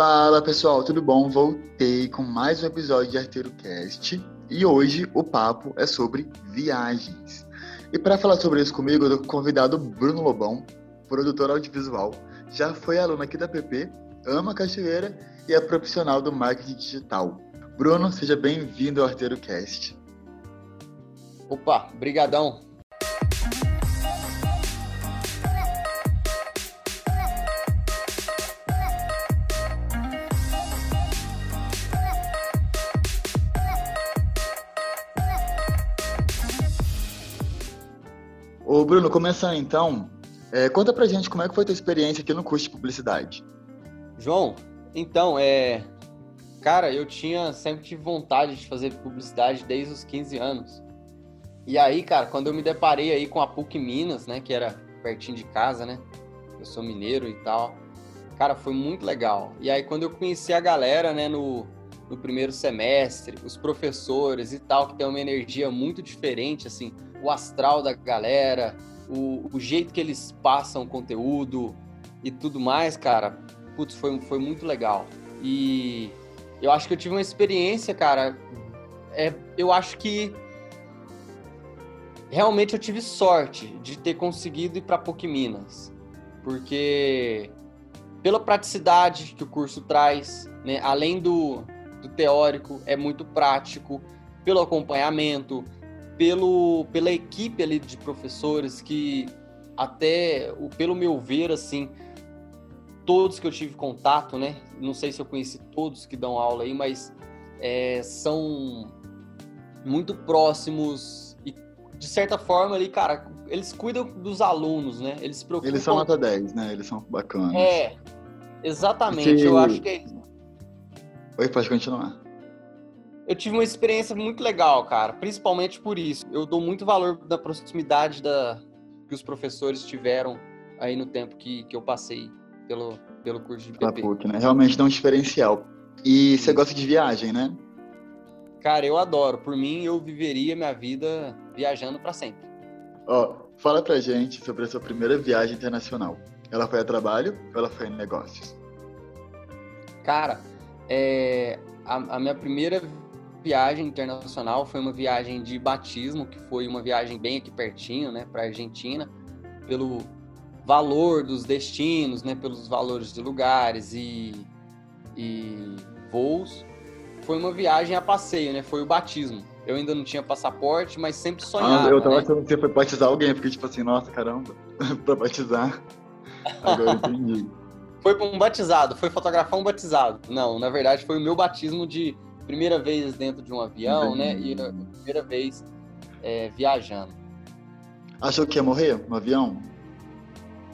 Fala pessoal, tudo bom? Voltei com mais um episódio de Arteiro Cast e hoje o papo é sobre viagens. E para falar sobre isso comigo, eu tô convidado Bruno Lobão, produtor audiovisual, já foi aluno aqui da PP, ama cachoeira e é profissional do marketing digital. Bruno, seja bem-vindo ao Arteiro Cast. Opa, brigadão. Bruno, começando então, é, conta pra gente como é que foi a tua experiência aqui no curso de publicidade. João, então, é... Cara, eu tinha sempre tive vontade de fazer publicidade desde os 15 anos. E aí, cara, quando eu me deparei aí com a PUC Minas, né, que era pertinho de casa, né? Eu sou mineiro e tal. Cara, foi muito legal. E aí, quando eu conheci a galera, né, no, no primeiro semestre, os professores e tal, que tem uma energia muito diferente, assim, o astral da galera, o, o jeito que eles passam conteúdo e tudo mais, cara, putz, foi, foi muito legal. E eu acho que eu tive uma experiência, cara. É, eu acho que realmente eu tive sorte de ter conseguido ir para PUC Minas, porque pela praticidade que o curso traz, né, além do, do teórico, é muito prático, pelo acompanhamento, pelo, pela equipe ali de professores que até, pelo meu ver, assim, todos que eu tive contato, né? Não sei se eu conheci todos que dão aula aí, mas é, são muito próximos e, de certa forma, ali, cara, eles cuidam dos alunos, né? Eles se preocupam... Eles são nota 10, né? Eles são bacanas. É, exatamente. Eu acho que é isso. Oi, pode continuar eu tive uma experiência muito legal, cara, principalmente por isso. Eu dou muito valor da proximidade da, que os professores tiveram aí no tempo que, que eu passei pelo, pelo curso de PP. PUC, né? Realmente dá um diferencial. E você gosta de viagem, né? Cara, eu adoro. Por mim, eu viveria minha vida viajando para sempre. Ó, fala pra gente sobre a sua primeira viagem internacional. Ela foi a trabalho ou ela foi em negócios? Cara, é, a, a minha primeira viagem internacional foi uma viagem de batismo, que foi uma viagem bem aqui pertinho, né, para Argentina, pelo valor dos destinos, né, pelos valores de lugares e, e voos. Foi uma viagem a passeio, né? Foi o batismo. Eu ainda não tinha passaporte, mas sempre sonhava. Ah, eu tava né? achando que você foi batizar alguém, porque tipo assim, nossa, caramba, pra batizar. Agora eu entendi. foi um batizado, foi fotografar um batizado. Não, na verdade foi o meu batismo de primeira vez dentro de um avião, né? E a primeira vez é, viajando. Achou que ia morrer no avião?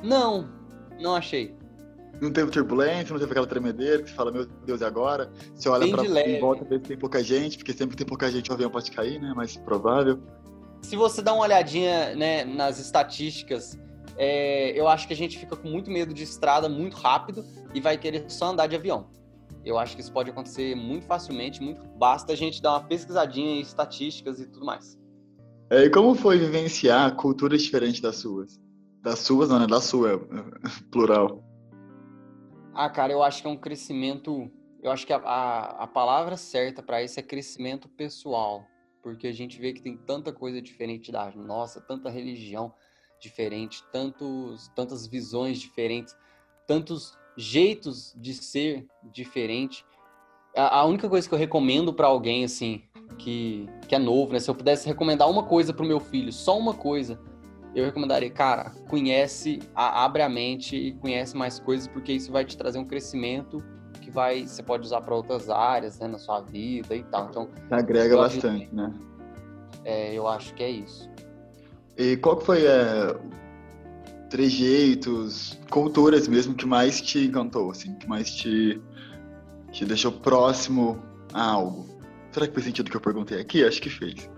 Não, não achei. Não teve turbulência, não teve aquela tremedeira que você fala, meu Deus, e agora? Você olha para em volta e vê que tem pouca gente, porque sempre que tem pouca gente o avião pode cair, né? Mais provável. Se você dá uma olhadinha né, nas estatísticas, é, eu acho que a gente fica com muito medo de estrada muito rápido e vai querer só andar de avião. Eu acho que isso pode acontecer muito facilmente, muito basta a gente dar uma pesquisadinha em estatísticas e tudo mais. É, e como foi vivenciar culturas diferentes das suas? Das suas, não, né? Da sua, plural. Ah, cara, eu acho que é um crescimento. Eu acho que a, a, a palavra certa para isso é crescimento pessoal. Porque a gente vê que tem tanta coisa diferente da nossa, tanta religião diferente, tantos, tantas visões diferentes, tantos jeitos de ser diferente. A, a única coisa que eu recomendo para alguém, assim, que, que é novo, né? Se eu pudesse recomendar uma coisa pro meu filho, só uma coisa, eu recomendaria, cara, conhece, a, abre a mente e conhece mais coisas, porque isso vai te trazer um crescimento que vai, você pode usar para outras áreas, né, na sua vida e tal. Então, agrega bastante, né? É, eu acho que é isso. E qual que foi é, trejeitos, culturas mesmo que mais te encantou, assim, que mais te, te deixou próximo a algo? Será que fez sentido o que eu perguntei aqui? Acho que fez.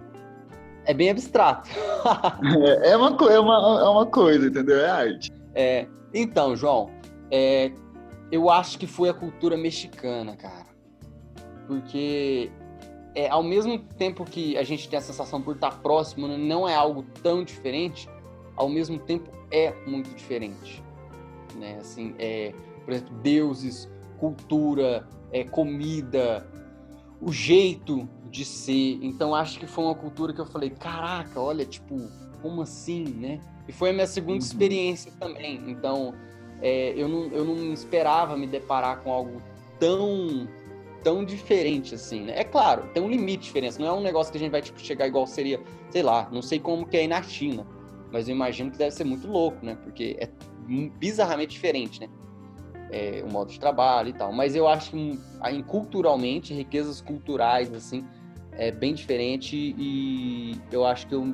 É bem abstrato. é, é, uma, é, uma, é uma coisa, entendeu? É arte. É, então, João, é, eu acho que foi a cultura mexicana, cara. Porque é, ao mesmo tempo que a gente tem a sensação por estar próximo, né, não é algo tão diferente, ao mesmo tempo é muito diferente, né? Assim, é, por exemplo, deuses, cultura, é, comida, o jeito de ser. Então acho que foi uma cultura que eu falei, caraca, olha, tipo, como assim, né? E foi a minha segunda uhum. experiência também. Então é, eu, não, eu não esperava me deparar com algo tão tão diferente assim, né? É claro, tem um limite de diferença. Não é um negócio que a gente vai tipo, chegar igual seria, sei lá, não sei como que é aí na China, mas eu imagino que deve ser muito louco, né? Porque é bizarramente diferente, né? É, o modo de trabalho e tal. Mas eu acho que em, culturalmente, riquezas culturais, assim, é bem diferente e eu acho que eu,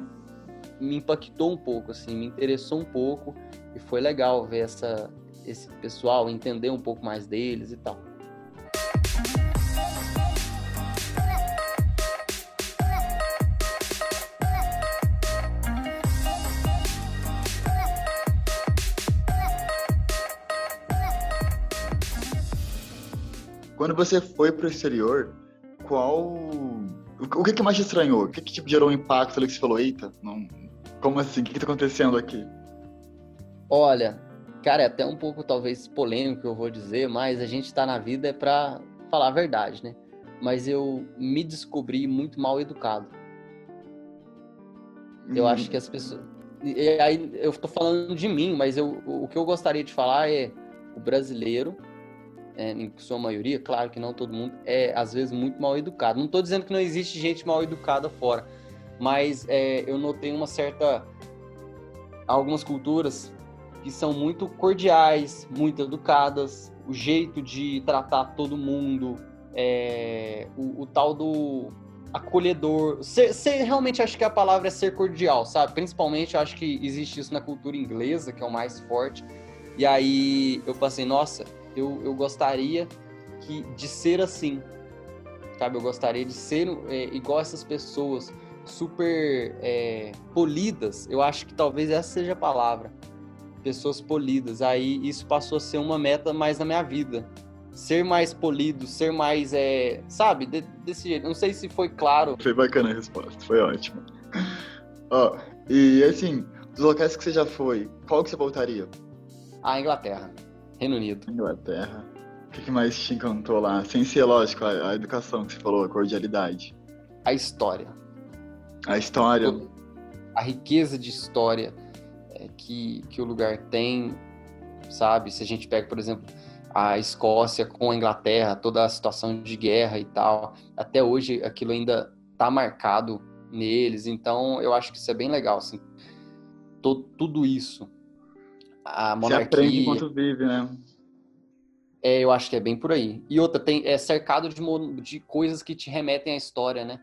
me impactou um pouco, assim, me interessou um pouco e foi legal ver essa, esse pessoal, entender um pouco mais deles e tal. Quando você foi para o exterior, qual. O que, que mais te estranhou? O que, que tipo, gerou um impacto ali que você falou, eita, não... como assim? O que, que tá acontecendo aqui? Olha, cara, é até um pouco talvez polêmico eu vou dizer, mas a gente está na vida é para falar a verdade, né? Mas eu me descobri muito mal educado. Hum. Eu acho que as pessoas. E aí eu tô falando de mim, mas eu, o que eu gostaria de falar é o brasileiro é, em sua maioria, claro que não todo mundo, é às vezes muito mal educado. Não estou dizendo que não existe gente mal educada fora, mas é, eu notei uma certa. algumas culturas que são muito cordiais, muito educadas, o jeito de tratar todo mundo, é, o, o, tal do acolhedor. Ser, realmente acho que a palavra é ser cordial, sabe? Principalmente acho que existe isso na cultura inglesa, que é o mais forte. E aí eu passei, nossa, eu, eu gostaria que, de ser assim, sabe? Eu gostaria de ser é, igual essas pessoas, super é, polidas. Eu acho que talvez essa seja a palavra. Pessoas polidas. Aí isso passou a ser uma meta mais na minha vida. Ser mais polido, ser mais, é, sabe, de, desse jeito. Não sei se foi claro. Foi bacana a resposta, foi ótimo. Ó, e assim, dos locais que você já foi, qual que você voltaria? A Inglaterra. Reino Unido. Inglaterra. O que mais te encantou lá? Sem ser, lógico, a, a educação que você falou, a cordialidade. A história. A história. A riqueza de história é, que, que o lugar tem, sabe? Se a gente pega, por exemplo, a Escócia com a Inglaterra, toda a situação de guerra e tal, até hoje aquilo ainda tá marcado neles, então eu acho que isso é bem legal, assim, todo, tudo isso a monarquia. Você aprende enquanto vive, né? É, eu acho que é bem por aí. E outra, tem, é cercado de, de coisas que te remetem à história, né?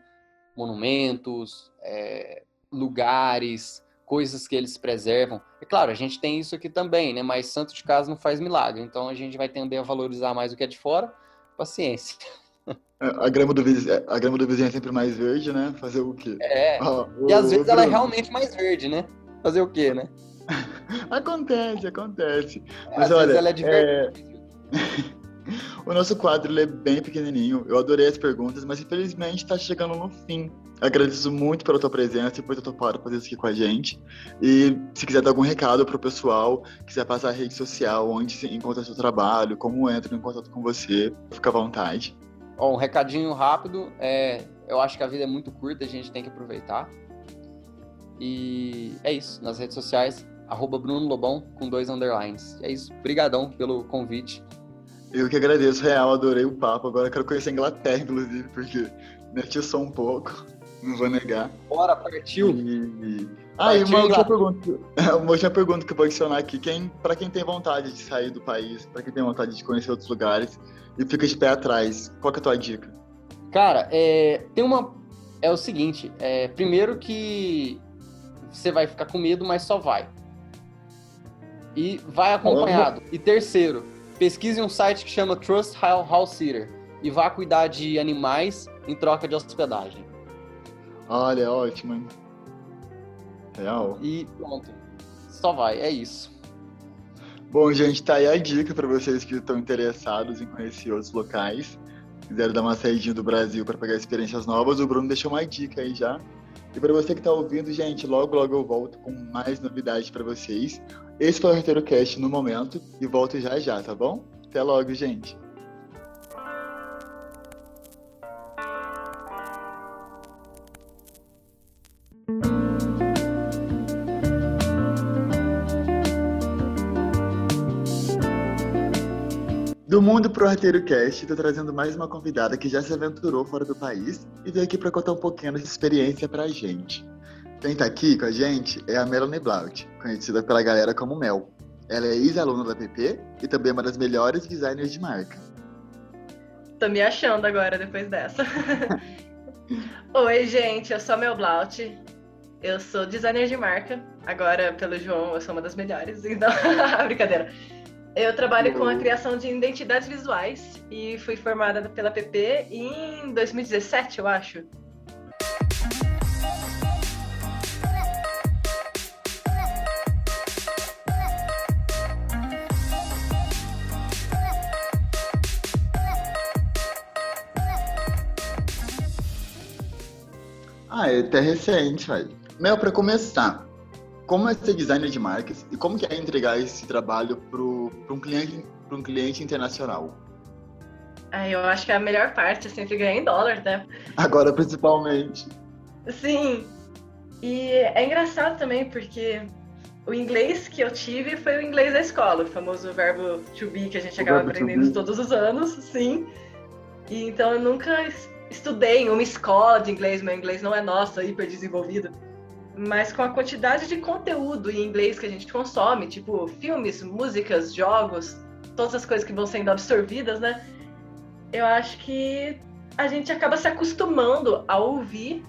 Monumentos, é, lugares, coisas que eles preservam. É claro, a gente tem isso aqui também, né? Mas santo de casa não faz milagre. Então a gente vai tender a valorizar mais o que é de fora. Paciência. É, a grama do vizinho, é, a grama do vizinho é sempre mais verde, né? Fazer o quê? É. Ah, e às vezes ela é realmente mais verde, né? Fazer o quê, né? Acontece, acontece. É, Mas olha, ela é de é... o nosso quadro é bem pequenininho. Eu adorei as perguntas, mas infelizmente está chegando no fim. Agradeço muito pela tua presença e por ter topado fazer isso aqui com a gente. E se quiser dar algum recado para o pessoal, quiser passar a rede social, onde se encontra seu trabalho, como entra em contato com você, fica à vontade. Bom, um recadinho rápido. É, eu acho que a vida é muito curta, a gente tem que aproveitar. E é isso. Nas redes sociais, arroba Bruno Lobão com dois underlines. É isso. Obrigadão pelo convite. Eu que agradeço, real, adorei o papo. Agora quero conhecer a Inglaterra, inclusive, porque meti só um pouco, não vou negar. Bora, partiu! E... Ah, e uma última, pergunta, uma última pergunta que eu vou adicionar aqui. Quem, para quem tem vontade de sair do país, para quem tem vontade de conhecer outros lugares e fica de pé atrás, qual é a tua dica? Cara, é, tem uma. É o seguinte, é, primeiro que você vai ficar com medo, mas só vai e vai acompanhado. E terceiro, pesquise um site que chama Trust House Sitter e vá cuidar de animais em troca de hospedagem. Olha, ótimo, hein? Real. E pronto. Só vai, é isso. Bom, gente, tá aí a dica para vocês que estão interessados em conhecer outros locais. Quiseram dar uma saída do Brasil para pegar experiências novas, o Bruno deixou uma dica aí já. E para você que está ouvindo, gente, logo logo eu volto com mais novidades para vocês. Esse foi o Roteiro Cast no momento e volto já já, tá bom? Até logo, gente. Do mundo pro Arteiro Cast, tô trazendo mais uma convidada que já se aventurou fora do país e veio aqui para contar um pouquinho dessa experiência pra gente. Quem tá aqui com a gente é a Melanie Blaut, conhecida pela galera como Mel. Ela é ex-aluna da PP e também é uma das melhores designers de marca. Tô me achando agora depois dessa. Oi, gente, eu sou a Mel Blaut. Eu sou designer de marca. Agora, pelo João, eu sou uma das melhores. Então, brincadeira. Eu trabalho com a criação de identidades visuais e fui formada pela PP em 2017, eu acho. Ah, é até recente, velho. Mel, para começar, como é ser designer de marcas e como que é entregar esse trabalho para um cliente, para um cliente internacional? Ah, eu acho que a melhor parte é sempre ganhar em dólar, né? Agora, principalmente. Sim. E é engraçado também porque o inglês que eu tive foi o inglês da escola, o famoso verbo to be que a gente o acaba aprendendo todos os anos, sim. E então eu nunca estudei em uma escola de inglês, meu inglês não é nossa, hiper desenvolvido. Mas com a quantidade de conteúdo em inglês que a gente consome, tipo filmes, músicas, jogos, todas as coisas que vão sendo absorvidas, né? Eu acho que a gente acaba se acostumando a ouvir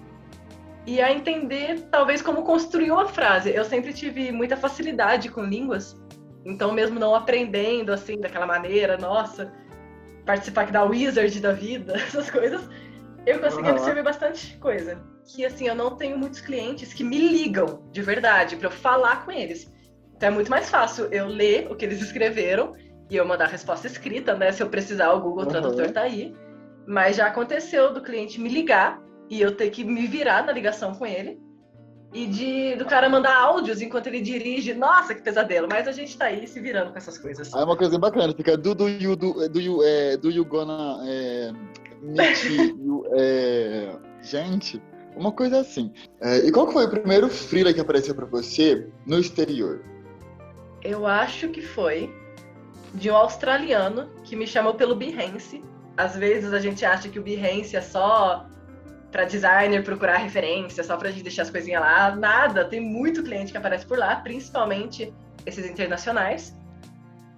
e a entender, talvez, como construir uma frase. Eu sempre tive muita facilidade com línguas, então, mesmo não aprendendo assim, daquela maneira, nossa, participar da Wizard da vida, essas coisas, eu consegui uhum. absorver bastante coisa. Que assim, eu não tenho muitos clientes que me ligam de verdade para eu falar com eles. Então é muito mais fácil eu ler o que eles escreveram e eu mandar a resposta escrita, né? Se eu precisar, o Google uhum. Tradutor tá aí. Mas já aconteceu do cliente me ligar e eu ter que me virar na ligação com ele. E de, do cara mandar áudios enquanto ele dirige. Nossa, que pesadelo. Mas a gente tá aí se virando com essas coisas. Ah, é uma coisa bacana. Fica do, do, you, do, do, you, é, do you gonna é, é, gente, uma coisa assim. É, e qual foi o primeiro freela que apareceu para você no exterior? Eu acho que foi de um australiano que me chamou pelo Behance. Às vezes a gente acha que o Behance é só para designer procurar referência, só para gente deixar as coisinhas lá. Nada, tem muito cliente que aparece por lá, principalmente esses internacionais.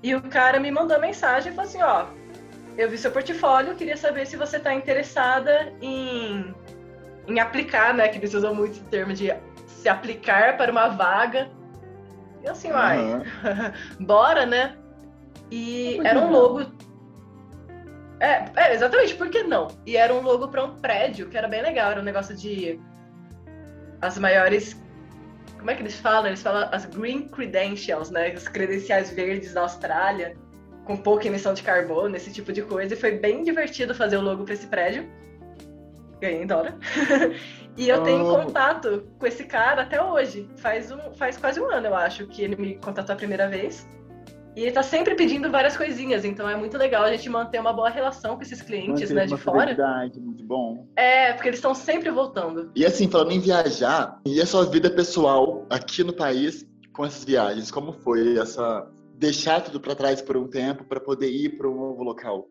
E o cara me mandou mensagem e falou assim: ó, eu vi seu portfólio, queria saber se você está interessada em, em aplicar, né? Que eles usam muito o termo de se aplicar para uma vaga. E assim, uai, uhum. bora, né? E era um logo. É, é, exatamente, por que não? E era um logo para um prédio, que era bem legal, era um negócio de as maiores. Como é que eles falam? Eles falam as Green Credentials, né? Os credenciais verdes da Austrália com pouca emissão de carbono, esse tipo de coisa. E foi bem divertido fazer o logo para esse prédio. Ganhei em dólar. e eu oh. tenho contato com esse cara até hoje. Faz, um, faz quase um ano, eu acho, que ele me contatou a primeira vez. E ele tá sempre pedindo várias coisinhas, então é muito legal a gente manter uma boa relação com esses clientes, né, de fora. Muito bom. É, porque eles estão sempre voltando. E assim, falando em viajar, e a sua vida pessoal aqui no país com essas viagens, como foi essa deixar tudo para trás por um tempo para poder ir para um novo local?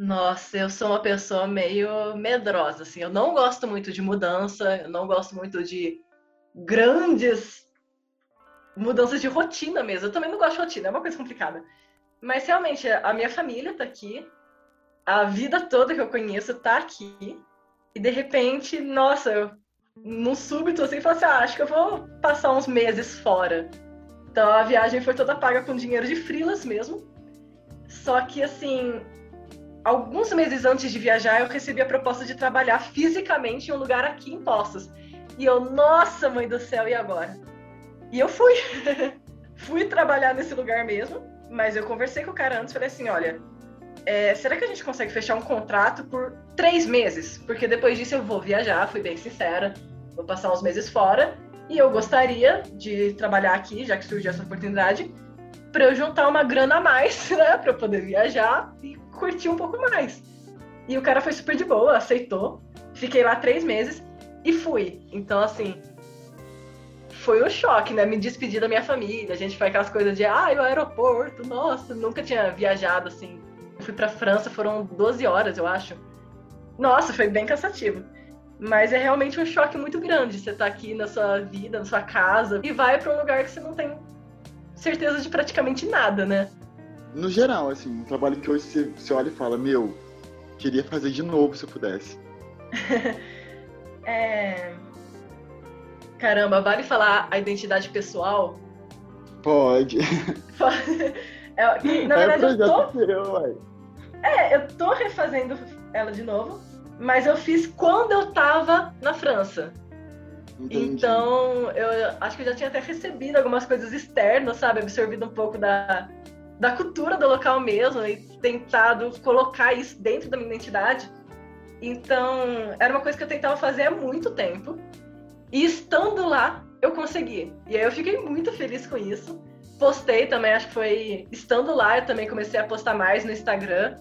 Nossa, eu sou uma pessoa meio medrosa, assim. Eu não gosto muito de mudança, eu não gosto muito de grandes mudanças de rotina mesmo. Eu também não gosto de rotina, é uma coisa complicada. Mas realmente, a minha família tá aqui, a vida toda que eu conheço tá aqui, e de repente, nossa, eu, num súbito assim, falo assim: ah, acho que eu vou passar uns meses fora. Então a viagem foi toda paga com dinheiro de frilas mesmo. Só que assim, alguns meses antes de viajar, eu recebi a proposta de trabalhar fisicamente em um lugar aqui em Poços. E eu, nossa, mãe do céu, e agora? E eu fui. fui trabalhar nesse lugar mesmo, mas eu conversei com o cara antes falei assim: olha, é, será que a gente consegue fechar um contrato por três meses? Porque depois disso eu vou viajar, fui bem sincera, vou passar uns meses fora e eu gostaria de trabalhar aqui, já que surgiu essa oportunidade, para eu juntar uma grana a mais, né, para poder viajar e curtir um pouco mais. E o cara foi super de boa, aceitou. Fiquei lá três meses e fui. Então, assim, foi um choque, né? Me despedir da minha família. A gente foi aquelas coisas de, ah, o aeroporto, nossa, nunca tinha viajado assim. Eu fui pra França, foram 12 horas, eu acho. Nossa, foi bem cansativo. Mas é realmente um choque muito grande. Você tá aqui na sua vida, na sua casa, e vai para um lugar que você não tem certeza de praticamente nada, né? No geral, assim, um trabalho que hoje você, você olha e fala, meu, queria fazer de novo se eu pudesse. é... Caramba, vale falar a identidade pessoal? Pode. é, na é verdade, eu tô. É, eu tô refazendo ela de novo mas eu fiz quando eu tava na França. Entendi. Então, eu acho que eu já tinha até recebido algumas coisas externas, sabe? Absorvido um pouco da, da cultura do local mesmo e tentado colocar isso dentro da minha identidade. Então, era uma coisa que eu tentava fazer há muito tempo. E estando lá, eu consegui. E aí eu fiquei muito feliz com isso. Postei também, acho que foi estando lá, eu também comecei a postar mais no Instagram.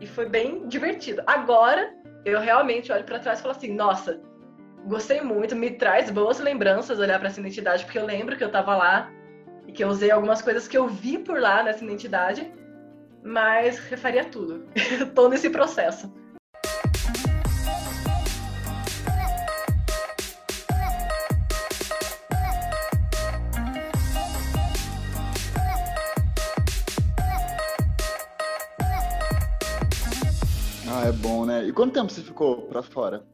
E foi bem divertido. Agora, eu realmente olho para trás e falo assim: nossa, gostei muito, me traz boas lembranças olhar para essa identidade, porque eu lembro que eu estava lá e que eu usei algumas coisas que eu vi por lá nessa identidade, mas refaria tudo. Tô nesse processo. é bom, né? E quanto tempo você ficou pra fora?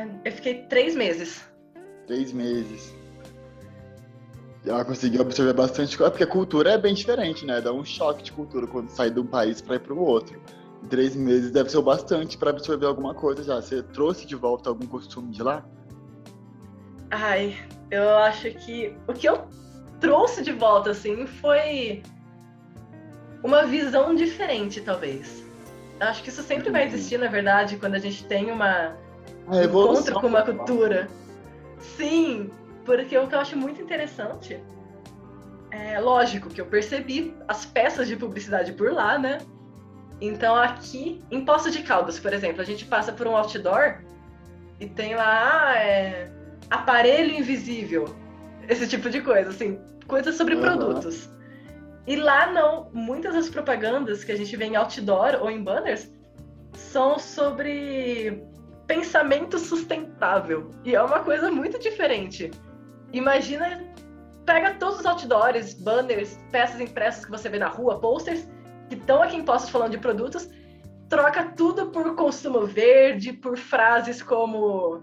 É, eu fiquei três meses. Três meses. Ela conseguiu absorver bastante coisa, porque a cultura é bem diferente, né? Dá um choque de cultura quando sai de um país para ir para o outro. Em três meses deve ser o bastante para absorver alguma coisa já. Você trouxe de volta algum costume de lá? Ai, eu acho que o que eu trouxe de volta, assim, foi uma visão diferente, talvez. Acho que isso sempre vai existir, na verdade, quando a gente tem uma um encontro com uma cultura. Sim, porque o que eu acho muito interessante é lógico que eu percebi as peças de publicidade por lá, né? Então aqui, em Poço de Caldas, por exemplo, a gente passa por um outdoor e tem lá ah, é, aparelho invisível, esse tipo de coisa, assim, coisas sobre uhum. produtos. E lá não, muitas das propagandas que a gente vê em outdoor ou em banners são sobre pensamento sustentável. E é uma coisa muito diferente. Imagina, pega todos os outdoors, banners, peças impressas que você vê na rua, posters que estão aqui em postos falando de produtos, troca tudo por consumo verde, por frases como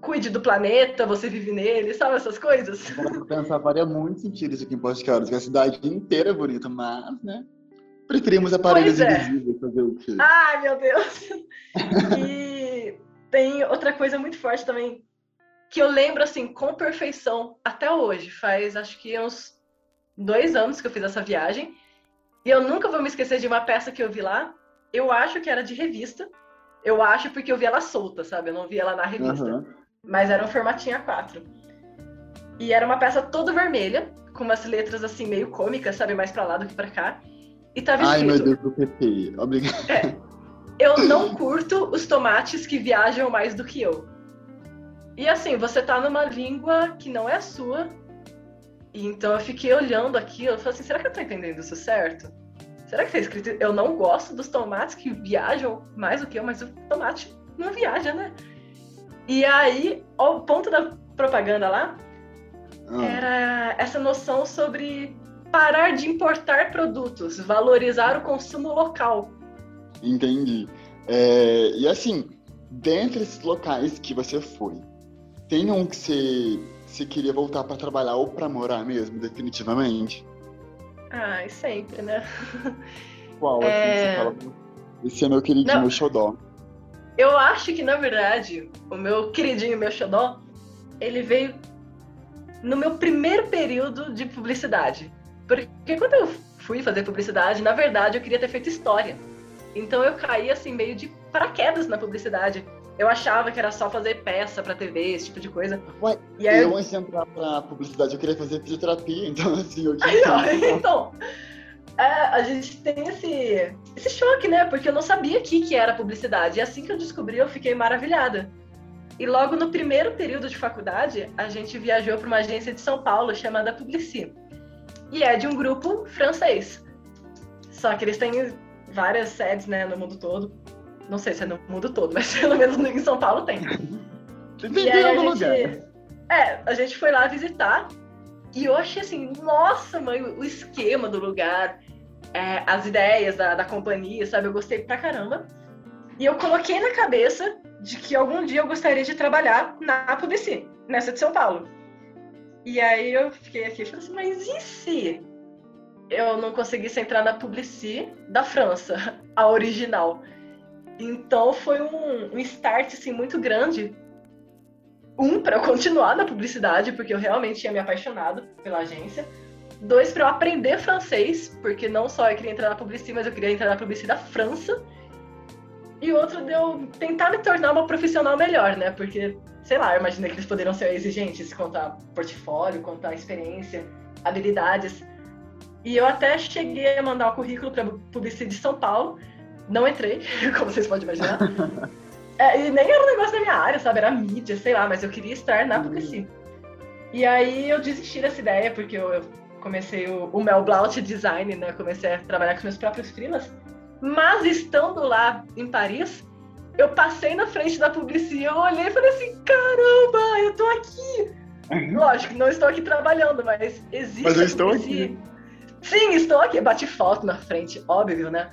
cuide do planeta, você vive nele, sabe essas coisas? Pensar, faria muito sentido isso aqui em Posto Caldas, que a cidade inteira é bonita, mas, né? Preferimos aparelhos é. invisíveis fazer o quê? Ai, meu Deus! e tem outra coisa muito forte também, que eu lembro, assim, com perfeição, até hoje. Faz, acho que uns dois anos que eu fiz essa viagem. E eu nunca vou me esquecer de uma peça que eu vi lá. Eu acho que era de revista. Eu acho porque eu vi ela solta, sabe? Eu não vi ela na revista. Uhum mas era um formatinho A4. E era uma peça toda vermelha, com umas letras assim meio cômicas, sabe, mais para lá do que para cá. E tava escrito. Ai, meu Deus do PP, obrigado. É, eu não curto os tomates que viajam mais do que eu. E assim, você tá numa língua que não é a sua. E então eu fiquei olhando aquilo, eu falei assim, será que eu tô entendendo isso certo? Será que tá escrito, eu não gosto dos tomates que viajam mais do que eu, mas o tomate não viaja, né? E aí, o ponto da propaganda lá ah. era essa noção sobre parar de importar produtos, valorizar o consumo local. Entendi. É, e assim, dentre esses locais que você foi, tem um que você, você queria voltar para trabalhar ou para morar mesmo, definitivamente? Ah, sempre, né? Qual? Assim, é... Você fala, esse é meu queridinho, meu xodó. Eu acho que, na verdade, o meu queridinho, meu xodó, ele veio no meu primeiro período de publicidade. Porque quando eu fui fazer publicidade, na verdade, eu queria ter feito história. Então eu caí, assim, meio de paraquedas na publicidade. Eu achava que era só fazer peça pra TV, esse tipo de coisa. Ué, e aí, eu, antes de entrar pra publicidade, eu queria fazer fisioterapia, então, assim, eu tinha... Aí, então, é, a gente tem esse, esse choque, né? Porque eu não sabia o que, que era publicidade. E assim que eu descobri, eu fiquei maravilhada. E logo no primeiro período de faculdade, a gente viajou para uma agência de São Paulo chamada Publici. E é de um grupo francês. Só que eles têm várias sedes né, no mundo todo. Não sei se é no mundo todo, mas pelo menos em São Paulo tem. e aí a gente, é, a gente foi lá visitar e eu achei assim, nossa, mãe, o esquema do lugar, é, as ideias da, da companhia, sabe? Eu gostei pra caramba. E eu coloquei na cabeça de que algum dia eu gostaria de trabalhar na Publici, nessa de São Paulo. E aí eu fiquei aqui e falei assim, mas e se eu não conseguisse entrar na Publici da França, a original? Então foi um, um start assim, muito grande. Um, para eu continuar na publicidade, porque eu realmente tinha me apaixonado pela agência. Dois, para eu aprender francês, porque não só eu queria entrar na Publici, mas eu queria entrar na Publici da França e outro de eu tentar me tornar uma profissional melhor, né? Porque, sei lá, imagina que eles poderiam ser exigentes quanto a portfólio, quanto a experiência, habilidades. E eu até cheguei a mandar o currículo para Publicidade de São Paulo. Não entrei, como vocês podem imaginar. é, e nem era um negócio da minha área, sabe? Era mídia, sei lá, mas eu queria estar na Publicidade. E aí eu desisti dessa ideia, porque eu, eu comecei o, o Mel Blaut Design, né? comecei a trabalhar com meus próprios freelas. Mas estando lá em Paris, eu passei na frente da Publici, eu olhei e falei assim, caramba, eu tô aqui. Lógico, não estou aqui trabalhando, mas existe. Mas eu estou aqui. Sim, estou aqui. Bati foto na frente, óbvio, né?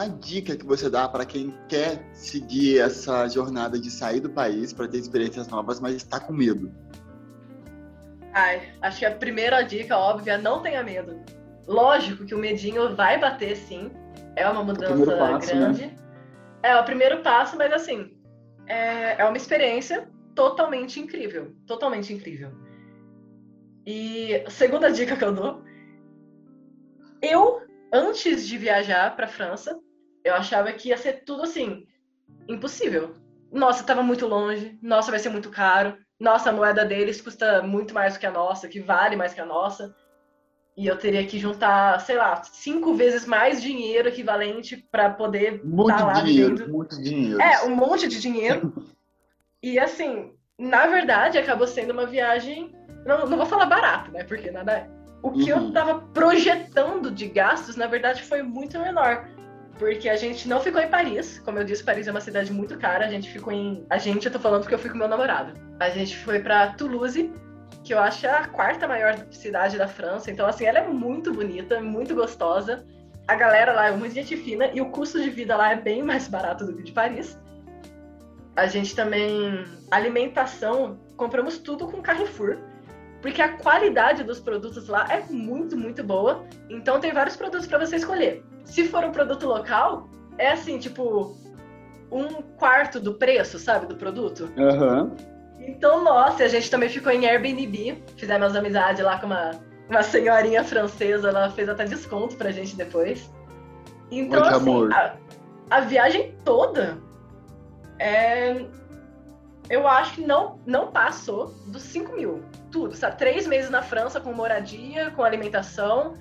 uma dica que você dá para quem quer seguir essa jornada de sair do país para ter experiências novas, mas está com medo? Ai, acho que a primeira dica óbvia, não tenha medo. Lógico que o medinho vai bater sim, é uma mudança passo, né? grande. Né? É o primeiro passo, mas assim, é, é uma experiência totalmente incrível, totalmente incrível. E segunda dica que eu dou, eu antes de viajar para França, eu achava que ia ser tudo assim, impossível. Nossa, estava muito longe. Nossa, vai ser muito caro. Nossa, a moeda deles custa muito mais do que a nossa, que vale mais que a nossa. E eu teria que juntar, sei lá, cinco vezes mais dinheiro equivalente para poder muito tá lá dinheiro, muito dinheiro. É, um monte de dinheiro. e assim, na verdade, acabou sendo uma viagem. Não, não vou falar barato, né? Porque nada. É. O que uhum. eu tava projetando de gastos, na verdade, foi muito menor porque a gente não ficou em Paris. Como eu disse, Paris é uma cidade muito cara. A gente ficou em. A gente, eu tô falando porque eu fui com meu namorado. A gente foi para Toulouse, que eu acho a quarta maior cidade da França. Então, assim, ela é muito bonita, muito gostosa. A galera lá é muito gente fina e o custo de vida lá é bem mais barato do que de Paris. A gente também. Alimentação, compramos tudo com Carrefour porque a qualidade dos produtos lá é muito, muito boa. Então tem vários produtos para você escolher. Se for um produto local, é assim, tipo, um quarto do preço, sabe, do produto. Uhum. Então, nossa, a gente também ficou em Airbnb, fizemos amizade lá com uma, uma senhorinha francesa, ela fez até desconto pra gente depois. Então, Muito assim. A, a viagem toda é, eu acho que não, não passou dos 5 mil. Tudo, sabe? Três meses na França com moradia, com alimentação,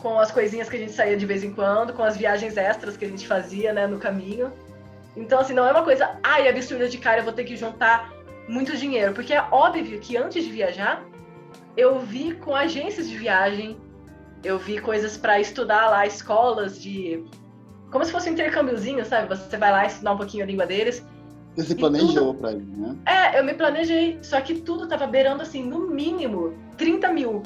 com as coisinhas que a gente saía de vez em quando, com as viagens extras que a gente fazia, né, no caminho. Então, assim, não é uma coisa, ai, absurda de cara, eu vou ter que juntar muito dinheiro. Porque é óbvio que antes de viajar, eu vi com agências de viagem, eu vi coisas para estudar lá, escolas de. Como se fosse um intercâmbiozinho, sabe? Você vai lá estudar um pouquinho a língua deles. Você se planejou tudo... pra ir, né? É, eu me planejei. Só que tudo tava beirando, assim, no mínimo 30 mil.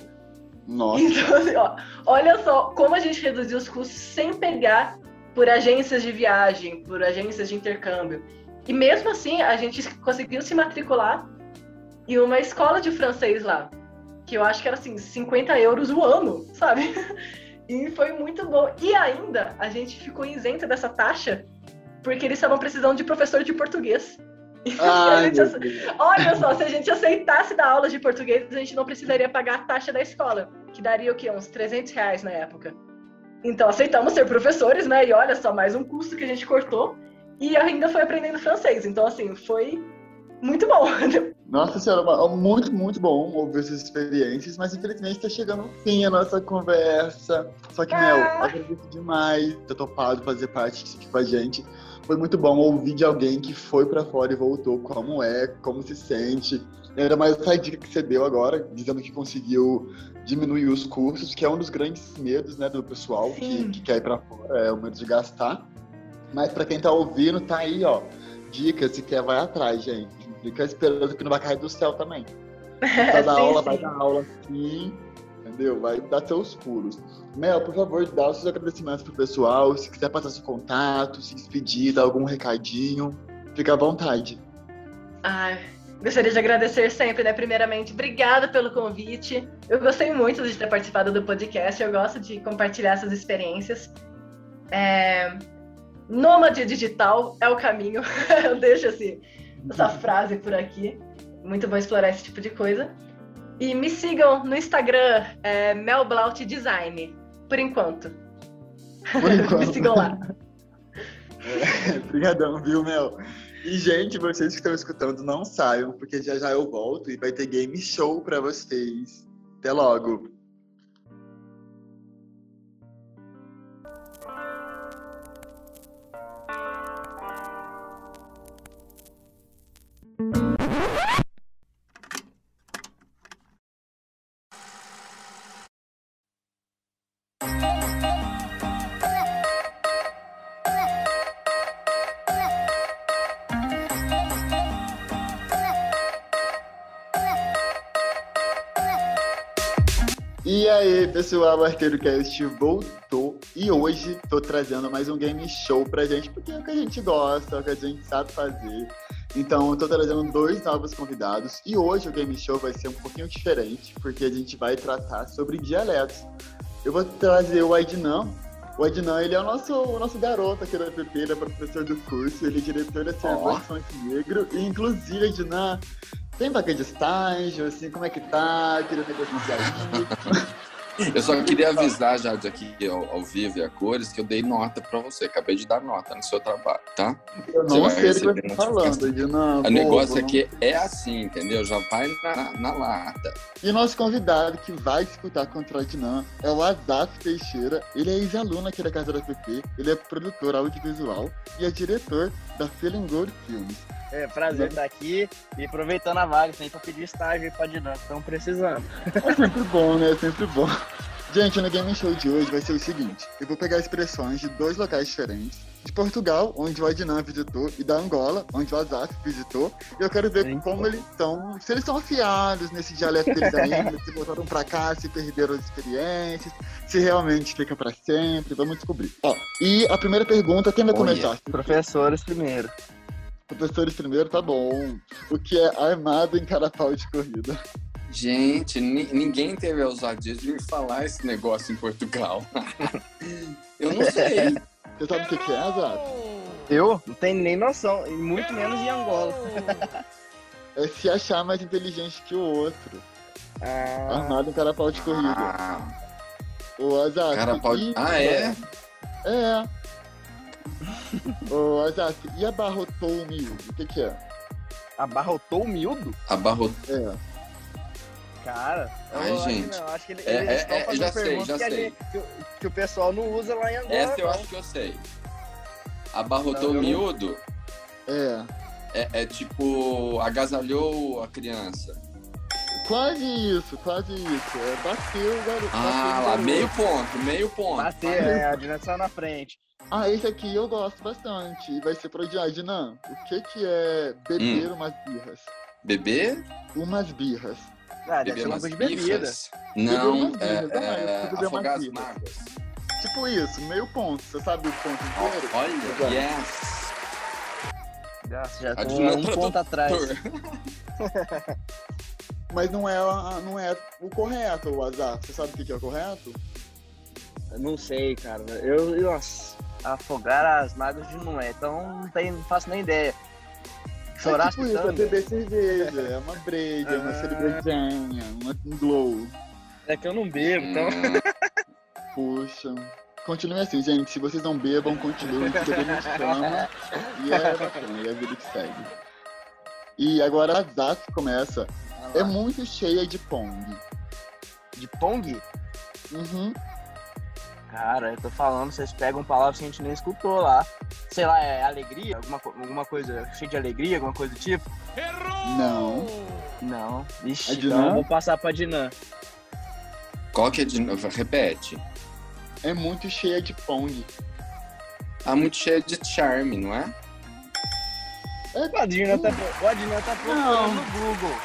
Nossa. Então, assim, ó, olha só como a gente reduziu os custos sem pegar por agências de viagem, por agências de intercâmbio. E mesmo assim, a gente conseguiu se matricular em uma escola de francês lá. Que eu acho que era assim, 50 euros o ano, sabe? E foi muito bom. E ainda a gente ficou isenta dessa taxa porque eles estavam precisando de professor de português. Ai, Olha só, se a gente aceitasse dar aulas de português, a gente não precisaria pagar a taxa da escola, que daria o quê? Uns 300 reais na época. Então aceitamos ser professores, né? E olha só, mais um custo que a gente cortou. E ainda foi aprendendo francês. Então, assim, foi muito bom. Nossa senhora, muito, muito bom ouvir essas experiências, mas infelizmente está chegando o fim a nossa conversa. Só que, ah. Agradeço demais ter topado fazer parte aqui com a gente. Foi muito bom ouvir de alguém que foi para fora e voltou, como é, como se sente. E ainda mais essa dica que você deu agora, dizendo que conseguiu diminuir os custos, que é um dos grandes medos né, do pessoal que, que, quer ir para fora, é o medo de gastar. Mas para quem está ouvindo, tá aí, ó. Dicas, se quer, vai atrás, gente. Fica esperando que não vai cair do céu também. Vai dar aula, sim. vai dar aula sim, entendeu? Vai dar seus pulos. Mel, por favor, dá os seus agradecimentos pro pessoal. Se quiser passar seu contato, se despedir, dar algum recadinho, fica à vontade. Ai, gostaria de agradecer sempre, né? Primeiramente, obrigada pelo convite. Eu gostei muito de ter participado do podcast. Eu gosto de compartilhar essas experiências. É... Nômade digital é o caminho. Eu deixo assim, essa frase por aqui. Muito bom explorar esse tipo de coisa. E me sigam no Instagram, é Melblaut Design, por enquanto. Por enquanto. me sigam lá. Obrigadão, viu, Mel? E, gente, vocês que estão escutando, não saiam, porque já já eu volto e vai ter game show para vocês. Até logo! Pessoal, o Arqueiro Cast voltou e hoje tô trazendo mais um game show pra gente, porque é o que a gente gosta, é o que a gente sabe fazer. Então, eu tô trazendo dois novos convidados e hoje o game show vai ser um pouquinho diferente, porque a gente vai tratar sobre dialetos. Eu vou trazer o Adnan. O Adnan, ele é o nosso, o nosso garoto aqui da PP, ele é professor do curso, ele é diretor da Cerveja oh. Negro, e inclusive, Adnan, tem vaga de estágio, assim, como é que tá? Queria negociar Eu só queria avisar já de aqui ao, ao, vivo e a cores que eu dei nota para você. Acabei de dar nota no seu trabalho, tá? Eu não sei o que você tá falando, não. O negócio aqui é assim, entendeu? Já vai na, na lata. E nosso convidado que vai disputar contra o Dinan é o Azaf Teixeira. Ele é ex-aluno aqui da Casa da PP. Ele é produtor audiovisual e é diretor da Feeling Good Filmes. É prazer estar aqui e aproveitando a vaga, tem para pedir estágio aí pra dinâmica, estão precisando. É sempre bom, né? É sempre bom. Gente, no Game Show de hoje vai ser o seguinte: eu vou pegar expressões de dois locais diferentes. De Portugal, onde o Adnan visitou, e da Angola, onde o Azaf visitou. E eu quero ver Sim. como eles estão, se eles estão afiados nesse dialeto deles ainda, se voltaram pra cá, se perderam as experiências, se realmente fica pra sempre. Vamos descobrir. Ó, e a primeira pergunta, quem vai começar? Professores primeiro. Professores primeiro, tá bom. O que é armado em carapau de corrida? Gente, ninguém teve a ousadia de me falar esse negócio em Portugal. Eu não sei. Você sabe o que, que é, Azar? Eu? Não tenho nem noção, e muito menos em Angola. É se achar mais inteligente que o outro. Ah. Armado em carapau de corrida. Ah. O Azar. Carapau de... Ah, é? É. Ô, Azaf, e abarrotou o miúdo? O que que é? Abarrotou o miúdo? Abarrotou. É. Cara, Ai, eu gente. Não, acho que ele, é, eles é, é, já sei, já que sei. Gente, que, que, o pessoal não usa lá em Angola. Essa eu não. acho que eu sei. Abarrotou o miúdo? É. é. É tipo, agasalhou a criança. Quase isso, quase isso. É, bateu, garoto. Ah, lá, meio ponto, meio ponto. Bateu, é, a direção na frente. Ah, esse aqui eu gosto bastante. E vai ser pro Adnan. O que que é beber hum. umas birras? Beber? Umas birras. Ah, beber umas de bebida. Não, birras, é, é, é afogar as mágoas. Tipo isso, meio ponto. Você sabe o ponto inteiro? Olha, yes. Nossa, já tô um ponto atrás. Mas não é, não é o correto, o azar. Você sabe o que é o correto? Eu não sei, cara. Eu, nossa, afogar as mágoas de não é, então não, tem, não faço nem ideia. Chorar é tipo isso, é beber cerveja, é uma breja, é uma ah. cervejinha, um glow. É que eu não bebo, então. Puxa. Continue assim, gente. Se vocês não bebam, continuem, porque a gente chama. E é bacana, e é a vida que segue. E agora a Zaf começa. Ah É muito cheia de pong. De Pong? Uhum. Cara, eu tô falando, vocês pegam palavras que a gente nem escutou lá. Sei lá, é alegria? Alguma, alguma coisa cheia de alegria, alguma coisa do tipo? Não. Não. Ixi, A Dinan? então eu vou passar pra Dinan. Qual que é de novo? Repete. É muito cheia de pong. Ah, muito cheia de charme, não é? O Adina tá, o Adina tá procurando no Google.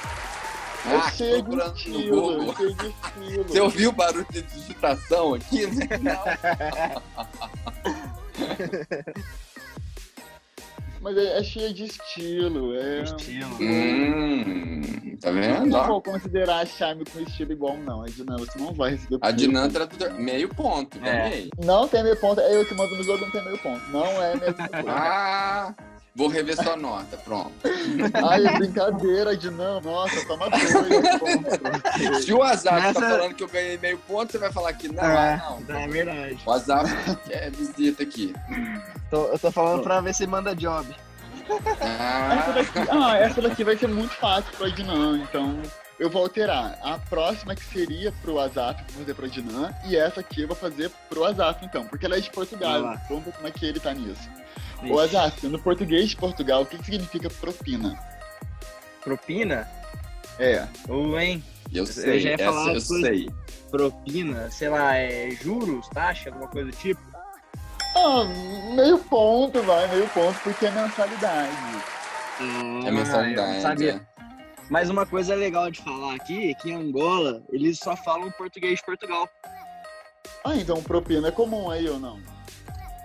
É Ah, de estilo. Cheia de estilo. Você ouviu o barulho de digitação aqui? né? Mas é, é cheia de estilo. É... Estilo. Hum, tá Eu vendo? não vou considerar charme com estilo igual, não. Edna, você não vai receber A ponto. Dinantra meio ponto, É. ganhei. Não tem meio ponto. É eu que mando no jogo, não tem meio ponto. Não é a coisa. Ah, vou rever sua nota, pronto. Ai, é brincadeira, Edna. Nossa, toma dois pontos. Se o Azaf Nessa- tá falando que eu ganhei meio ponto, você vai falar que não, É. ah, não. É verdade. O Azaf quer visita aqui. Tô- eu tô falando pra ver se manda job. Essa Ah, daqui, ah, essa daqui vai ser muito fácil pro Ednan, então eu vou alterar. A próxima que seria pro Azaf, eu vou fazer pro Ednan, e essa aqui eu vou fazer pro Azaf, então, porque ela é de Portugal. Vamos ver como é que ele tá nisso. Ô Azaf, no português de Portugal, o que, que significa propina? Propina? É. Ou, hein? eu Eu sei, já ia falar eu sei. Propina, sei lá, é juros, taxa, alguma coisa do tipo? Ah, meio ponto, vai, meio ponto, porque é mensalidade. Ah, É mensalidade. eu sabia. é. Mas uma coisa legal de falar aqui é que em Angola eles só falam português de Portugal. Ah, então propina é comum aí ou não?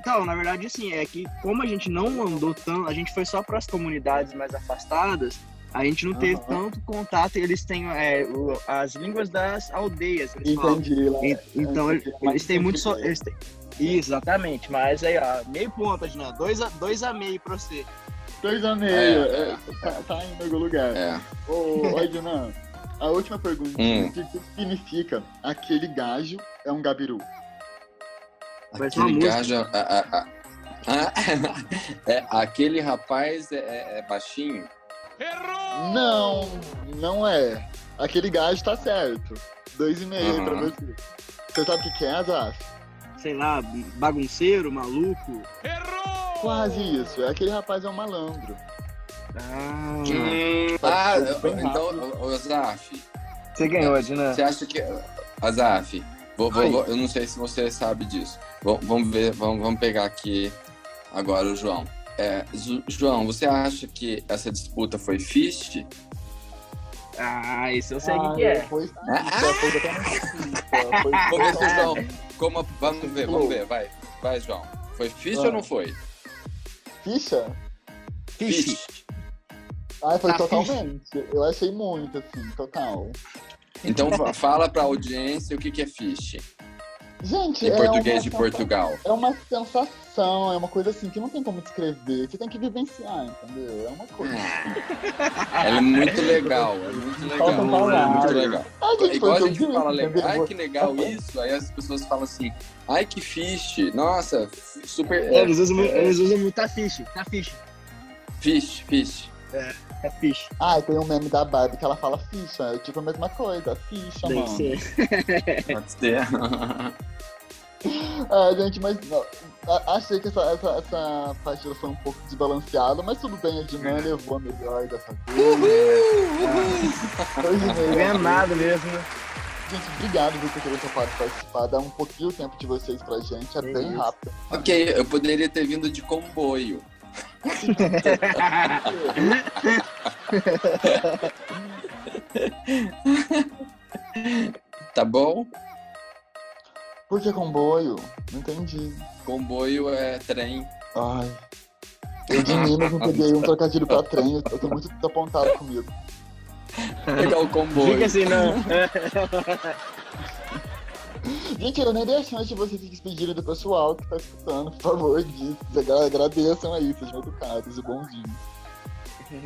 Então, na verdade, sim, é que como a gente não andou tão, a gente foi só para as comunidades mais afastadas, a gente não teve tanto contato. Eles têm é, o- as línguas das aldeias. Eles falam. Entendi. Lá, En- Então, é, eles, têm muito. So, eles têm- Exatamente, mas aí, ó, meio ponto, Adnan. Dois a, dois a meio pra você. Dois a meio, É, é, tá, tá em algum lugar. É. Ô, ô Ednan, a última pergunta. Hum. O que, que significa aquele gajo é um gabiru? Aquele música. gajo. ah, ah, ah. Ah, é, aquele rapaz é, é- é baixinho? Não, não é. Aquele gajo tá certo. Dois e meio Aham. pra você. Você sabe o que, que é, Azaf? Sei lá, bagunceiro, maluco. Quase isso. É aquele rapaz é um malandro. Ah, Ah, ser bem então, Azaf, você ganhou, Adnan. você acha que. Azaf, vou- vou- vou- eu não sei se você sabe disso. Vamos, vamos ver, vamos, vamos pegar aqui agora o João. É, João, você acha que essa disputa foi fish? Ah, isso eu sei Ah, que, que é. Foi sim, Ah! foi sim, foi Vamos ver João. Como, vamos ver, vamos ver, vai. Vai, João. Foi fish Ah. ou não foi? Ficha? Fish. Ah, foi Tá totalmente. Eu achei muito, assim, total. Então fa- fala pra audiência o que, que é fish Gente, em é português uma de Portugal. É uma sensação, é uma coisa assim que não tem como descrever. Você tem que vivenciar, entendeu? É uma coisa. Ela é muito legal, é muito legal. Faltam É muito legal. Gente, foi Igual a gente fala, legal, ai que legal isso, aí as pessoas falam assim, ai que fish, nossa, super, É, é, eles, usam, eles usam muito tá fish, tá fish, fish, fish. Tá fish. Ah, tem um meme da Barbie que ela fala ficha. É tipo a mesma coisa, ficha, Deve mano. ser. Pode ser. Ah, gente, mas não, achei que essa, essa, essa partida foi um pouco desbalanceada, mas tudo bem, a Dinan levou a melhor dessa vez. Dois e Não meio. ganha nada mesmo. Gente, obrigado por terem topado participar. Dá um pouquinho o tempo de vocês pra gente, é Que bem isso. rápido. ok, eu poderia ter vindo de comboio. Tá bom? Por que comboio? Não entendi. Comboio é trem. Ai. Eu de Minas não peguei um trocadilho pra trem, eu tô muito apontado comigo. Pegar o comboio. Fica assim, não. Gente, eu nem dei a chance de vocês se despedirem do pessoal que tá escutando, por favor. Agra- Agradeçam aí, sejam educados e bonzinhos.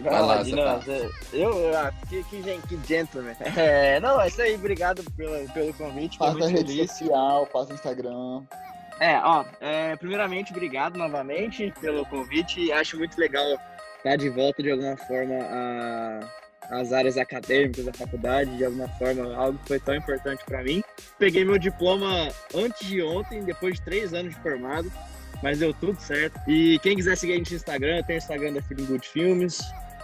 Vai lá, Adnan, Zé Eu, ah, que, que, que gentleman. É, não, é isso aí, obrigado pelo, pelo convite, Passa a rede feliz. social, o Instagram. É, ó, é, primeiramente, obrigado novamente pelo convite. Acho muito legal estar de volta de alguma forma a, às áreas acadêmicas da faculdade, de alguma forma, algo que foi tão importante para mim. Peguei meu diploma antes de ontem, depois de três anos de formado, mas deu tudo certo. E quem quiser seguir a gente no Instagram, eu tenho o Instagram da Feeling Good Filmes,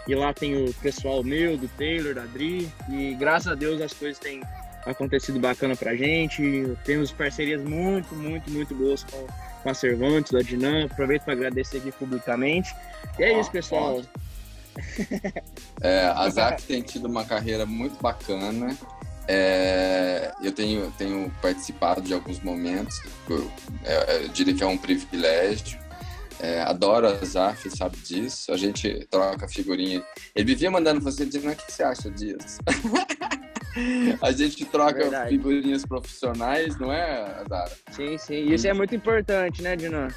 e lá tem o pessoal meu, do Taylor, da Dri, e graças a Deus as coisas têm acontecido bacana pra gente. Temos parcerias muito, muito, muito boas com, com a Cervantes, da Dinam. Aproveito para agradecer aqui publicamente. E é isso, pessoal. É, a Zap tem tido uma carreira muito bacana. É, eu tenho, tenho participado de alguns momentos, eu, é, eu diria que é um privilégio. É, adoro a Zaf, sabe disso. A gente troca figurinha. Ele vivia mandando você dizendo: o que você acha disso? a gente troca Verdade. figurinhas profissionais, não é, Zara? Sim, sim. Isso é muito importante, né, Dinan?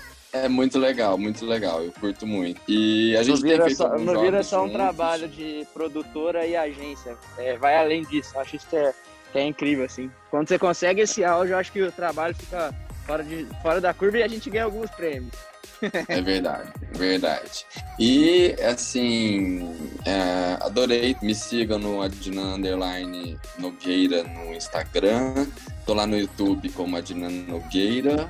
É muito legal, muito legal. Eu curto muito. E a gente não vira tem feito só, vira só um trabalho de produtora e agência. É, vai além disso. Eu acho isso que é, que é incrível, assim. Quando você consegue esse áudio, eu acho que o trabalho fica fora, de, fora da curva e a gente ganha alguns prêmios. É verdade, verdade. E, assim, é, adorei. Me sigam no Adnan Underline Nogueira no Instagram. Tô lá no YouTube como Adnan Nogueira.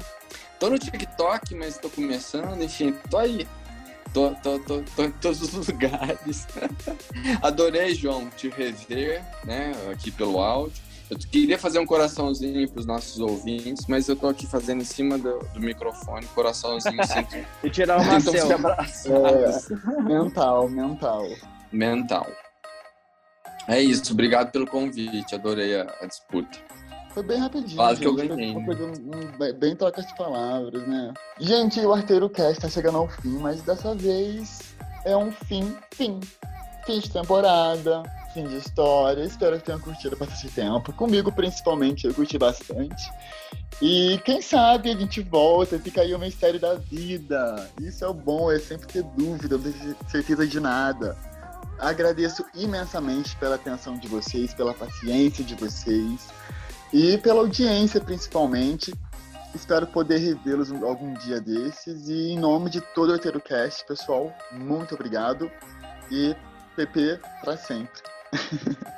Tô no TikTok, mas tô começando, enfim, tô aí. Tô, tô, tô, tô em todos os lugares. Adorei, João, te rever, né, aqui pelo áudio. Eu queria fazer um coraçãozinho para os nossos ouvintes, mas eu tô aqui fazendo em cima do, do microfone, coraçãozinho sempre. e tirar uma selfie. É, mental, mental. Mental. É isso, obrigado pelo convite, adorei a, a disputa. Foi bem rapidinho. Quase que eu ganhei. Foi, foi um, bem troca de palavras, né? Gente, o Arteiro Cast tá chegando ao fim, mas dessa vez é um fim, fim. Fim de temporada, fim de história. Espero que tenham curtido bastante tempo. Comigo, principalmente, eu curti bastante. E quem sabe a gente volta, fica aí o mistério da vida. Isso é o bom, é sempre ter dúvida, não ter certeza de nada. Agradeço imensamente pela atenção de vocês, pela paciência de vocês e pela audiência, principalmente. Espero poder revê-los algum dia desses. E em nome de todo o HeteroCast, pessoal, muito obrigado. E PP para sempre.